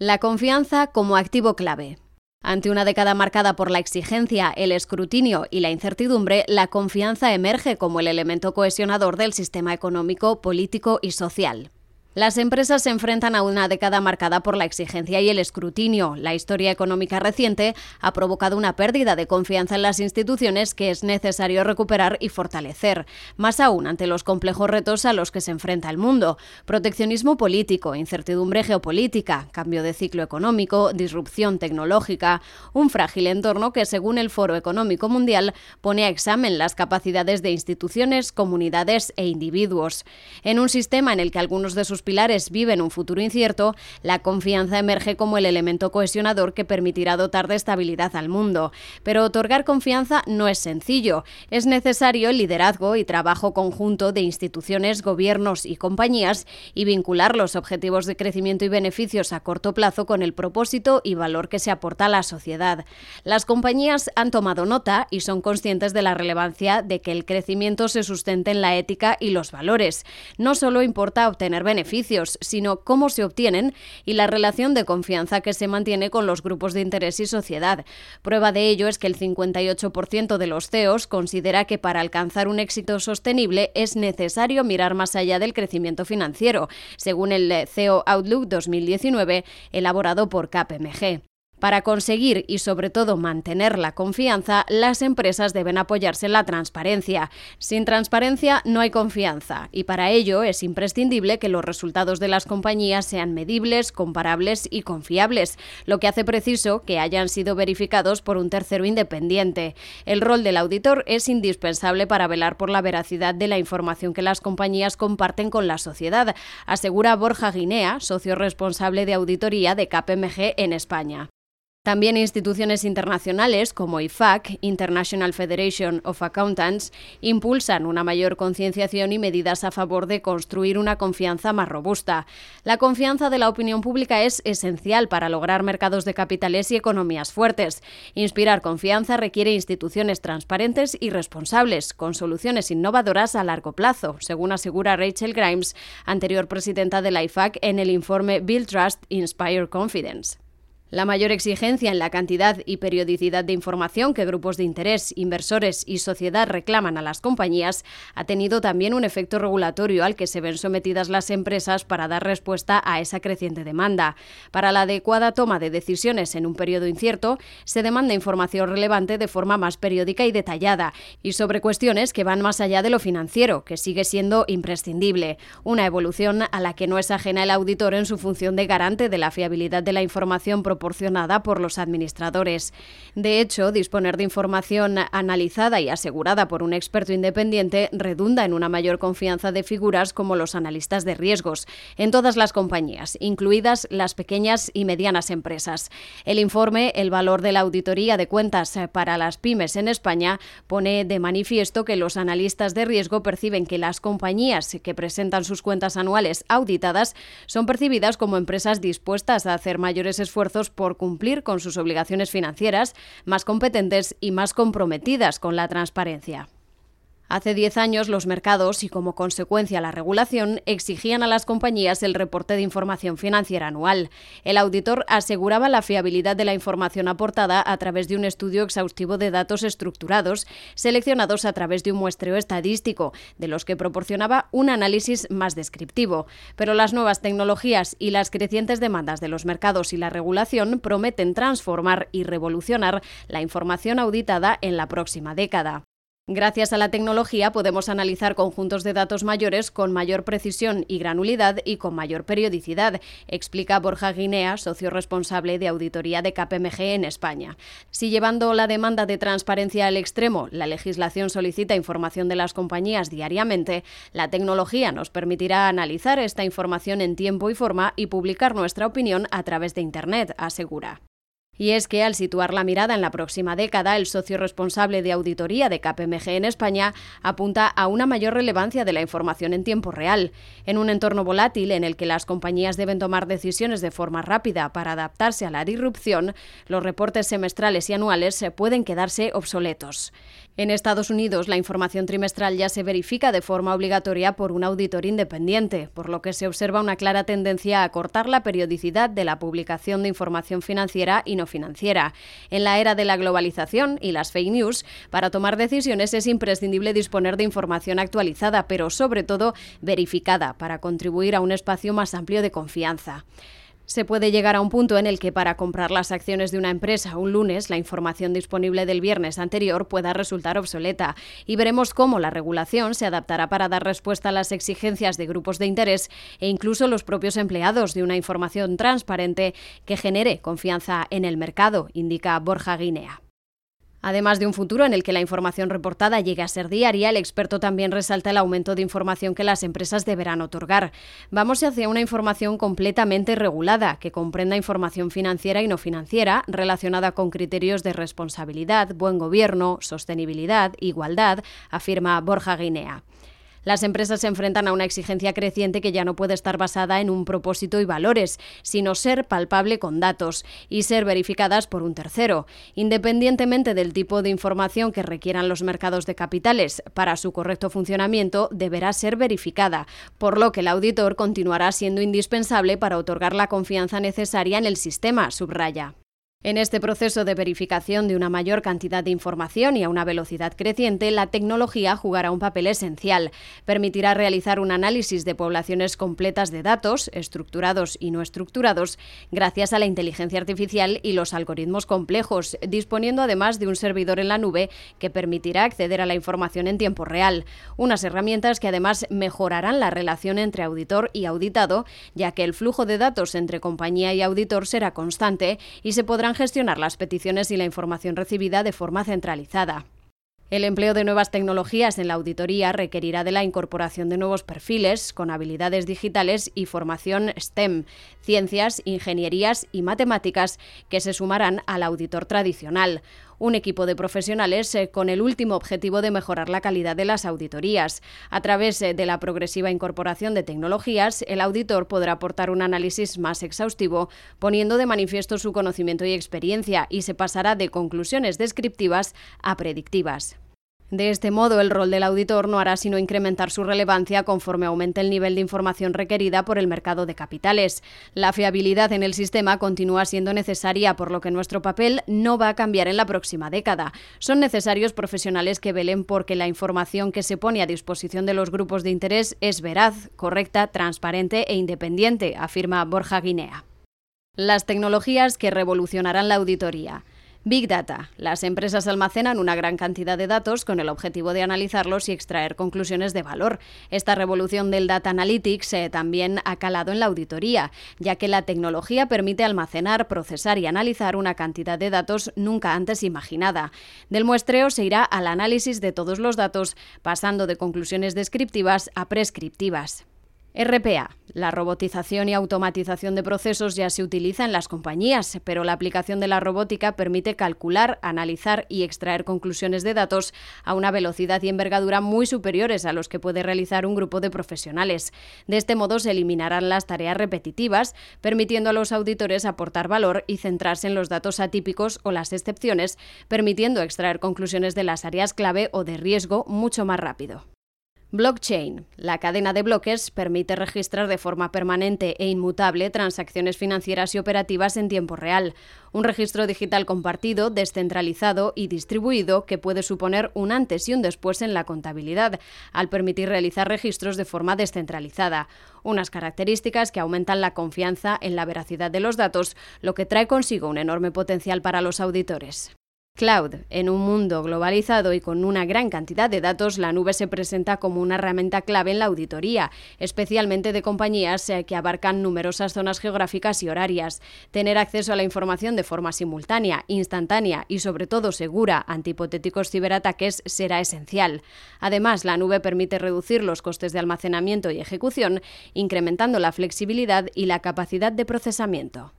La confianza como activo clave. Ante una década marcada por la exigencia, el escrutinio y la incertidumbre, la confianza emerge como el elemento cohesionador del sistema económico, político y social. Las empresas se enfrentan a una década marcada por la exigencia y el escrutinio. La historia económica reciente ha provocado una pérdida de confianza en las instituciones que es necesario recuperar y fortalecer, más aún ante los complejos retos a los que se enfrenta el mundo. Proteccionismo político, incertidumbre geopolítica, cambio de ciclo económico, disrupción tecnológica, un frágil entorno que, según el Foro Económico Mundial, pone a examen las capacidades de instituciones, comunidades e individuos. En un sistema en el que algunos de sus pilares viven un futuro incierto, la confianza emerge como el elemento cohesionador que permitirá dotar de estabilidad al mundo. Pero otorgar confianza no es sencillo. Es necesario liderazgo y trabajo conjunto de instituciones, gobiernos y compañías y vincular los objetivos de crecimiento y beneficios a corto plazo con el propósito y valor que se aporta a la sociedad. Las compañías han tomado nota y son conscientes de la relevancia de que el crecimiento se sustente en la ética y los valores. No solo importa obtener beneficios, sino cómo se obtienen y la relación de confianza que se mantiene con los grupos de interés y sociedad. Prueba de ello es que el 58% de los CEOs considera que para alcanzar un éxito sostenible es necesario mirar más allá del crecimiento financiero, según el CEO Outlook 2019 elaborado por KPMG. Para conseguir y sobre todo mantener la confianza, las empresas deben apoyarse en la transparencia. Sin transparencia no hay confianza y para ello es imprescindible que los resultados de las compañías sean medibles, comparables y confiables, lo que hace preciso que hayan sido verificados por un tercero independiente. El rol del auditor es indispensable para velar por la veracidad de la información que las compañías comparten con la sociedad, asegura Borja Guinea, socio responsable de auditoría de KPMG en España. También instituciones internacionales como IFAC, International Federation of Accountants, impulsan una mayor concienciación y medidas a favor de construir una confianza más robusta. La confianza de la opinión pública es esencial para lograr mercados de capitales y economías fuertes. Inspirar confianza requiere instituciones transparentes y responsables, con soluciones innovadoras a largo plazo, según asegura Rachel Grimes, anterior presidenta de la IFAC, en el informe Build Trust, Inspire Confidence. La mayor exigencia en la cantidad y periodicidad de información que grupos de interés, inversores y sociedad reclaman a las compañías ha tenido también un efecto regulatorio al que se ven sometidas las empresas para dar respuesta a esa creciente demanda. Para la adecuada toma de decisiones en un periodo incierto, se demanda información relevante de forma más periódica y detallada y sobre cuestiones que van más allá de lo financiero, que sigue siendo imprescindible. Una evolución a la que no es ajena el auditor en su función de garante de la fiabilidad de la información proporcionada por los administradores. De hecho, disponer de información analizada y asegurada por un experto independiente redunda en una mayor confianza de figuras como los analistas de riesgos en todas las compañías, incluidas las pequeñas y medianas empresas. El informe El valor de la auditoría de cuentas para las pymes en España pone de manifiesto que los analistas de riesgo perciben que las compañías que presentan sus cuentas anuales auditadas son percibidas como empresas dispuestas a hacer mayores esfuerzos por cumplir con sus obligaciones financieras, más competentes y más comprometidas con la transparencia. Hace 10 años los mercados y como consecuencia la regulación exigían a las compañías el reporte de información financiera anual. El auditor aseguraba la fiabilidad de la información aportada a través de un estudio exhaustivo de datos estructurados, seleccionados a través de un muestreo estadístico, de los que proporcionaba un análisis más descriptivo. Pero las nuevas tecnologías y las crecientes demandas de los mercados y la regulación prometen transformar y revolucionar la información auditada en la próxima década. Gracias a la tecnología podemos analizar conjuntos de datos mayores con mayor precisión y granulidad y con mayor periodicidad, explica Borja Guinea, socio responsable de auditoría de KPMG en España. Si llevando la demanda de transparencia al extremo, la legislación solicita información de las compañías diariamente, la tecnología nos permitirá analizar esta información en tiempo y forma y publicar nuestra opinión a través de Internet, asegura. Y es que al situar la mirada en la próxima década, el socio responsable de auditoría de KPMG en España apunta a una mayor relevancia de la información en tiempo real. En un entorno volátil en el que las compañías deben tomar decisiones de forma rápida para adaptarse a la disrupción, los reportes semestrales y anuales pueden quedarse obsoletos. En Estados Unidos, la información trimestral ya se verifica de forma obligatoria por un auditor independiente, por lo que se observa una clara tendencia a cortar la periodicidad de la publicación de información financiera y no financiera. En la era de la globalización y las fake news, para tomar decisiones es imprescindible disponer de información actualizada, pero sobre todo verificada, para contribuir a un espacio más amplio de confianza. Se puede llegar a un punto en el que para comprar las acciones de una empresa un lunes la información disponible del viernes anterior pueda resultar obsoleta y veremos cómo la regulación se adaptará para dar respuesta a las exigencias de grupos de interés e incluso los propios empleados de una información transparente que genere confianza en el mercado, indica Borja Guinea. Además de un futuro en el que la información reportada llegue a ser diaria, el experto también resalta el aumento de información que las empresas deberán otorgar. Vamos hacia una información completamente regulada, que comprenda información financiera y no financiera, relacionada con criterios de responsabilidad, buen gobierno, sostenibilidad, igualdad, afirma Borja Guinea. Las empresas se enfrentan a una exigencia creciente que ya no puede estar basada en un propósito y valores, sino ser palpable con datos y ser verificadas por un tercero, independientemente del tipo de información que requieran los mercados de capitales. Para su correcto funcionamiento deberá ser verificada, por lo que el auditor continuará siendo indispensable para otorgar la confianza necesaria en el sistema, subraya. En este proceso de verificación de una mayor cantidad de información y a una velocidad creciente, la tecnología jugará un papel esencial. Permitirá realizar un análisis de poblaciones completas de datos, estructurados y no estructurados, gracias a la inteligencia artificial y los algoritmos complejos, disponiendo además de un servidor en la nube que permitirá acceder a la información en tiempo real. Unas herramientas que además mejorarán la relación entre auditor y auditado, ya que el flujo de datos entre compañía y auditor será constante y se podrá gestionar las peticiones y la información recibida de forma centralizada. El empleo de nuevas tecnologías en la auditoría requerirá de la incorporación de nuevos perfiles con habilidades digitales y formación STEM, ciencias, ingenierías y matemáticas que se sumarán al auditor tradicional un equipo de profesionales eh, con el último objetivo de mejorar la calidad de las auditorías. A través eh, de la progresiva incorporación de tecnologías, el auditor podrá aportar un análisis más exhaustivo, poniendo de manifiesto su conocimiento y experiencia, y se pasará de conclusiones descriptivas a predictivas. De este modo, el rol del auditor no hará sino incrementar su relevancia conforme aumente el nivel de información requerida por el mercado de capitales. La fiabilidad en el sistema continúa siendo necesaria, por lo que nuestro papel no va a cambiar en la próxima década. Son necesarios profesionales que velen porque la información que se pone a disposición de los grupos de interés es veraz, correcta, transparente e independiente, afirma Borja Guinea. Las tecnologías que revolucionarán la auditoría. Big Data. Las empresas almacenan una gran cantidad de datos con el objetivo de analizarlos y extraer conclusiones de valor. Esta revolución del Data Analytics eh, también ha calado en la auditoría, ya que la tecnología permite almacenar, procesar y analizar una cantidad de datos nunca antes imaginada. Del muestreo se irá al análisis de todos los datos, pasando de conclusiones descriptivas a prescriptivas. RPA. La robotización y automatización de procesos ya se utiliza en las compañías, pero la aplicación de la robótica permite calcular, analizar y extraer conclusiones de datos a una velocidad y envergadura muy superiores a los que puede realizar un grupo de profesionales. De este modo se eliminarán las tareas repetitivas, permitiendo a los auditores aportar valor y centrarse en los datos atípicos o las excepciones, permitiendo extraer conclusiones de las áreas clave o de riesgo mucho más rápido. Blockchain. La cadena de bloques permite registrar de forma permanente e inmutable transacciones financieras y operativas en tiempo real. Un registro digital compartido, descentralizado y distribuido que puede suponer un antes y un después en la contabilidad, al permitir realizar registros de forma descentralizada. Unas características que aumentan la confianza en la veracidad de los datos, lo que trae consigo un enorme potencial para los auditores. Cloud. En un mundo globalizado y con una gran cantidad de datos, la nube se presenta como una herramienta clave en la auditoría, especialmente de compañías eh, que abarcan numerosas zonas geográficas y horarias. Tener acceso a la información de forma simultánea, instantánea y sobre todo segura ante hipotéticos ciberataques será esencial. Además, la nube permite reducir los costes de almacenamiento y ejecución, incrementando la flexibilidad y la capacidad de procesamiento.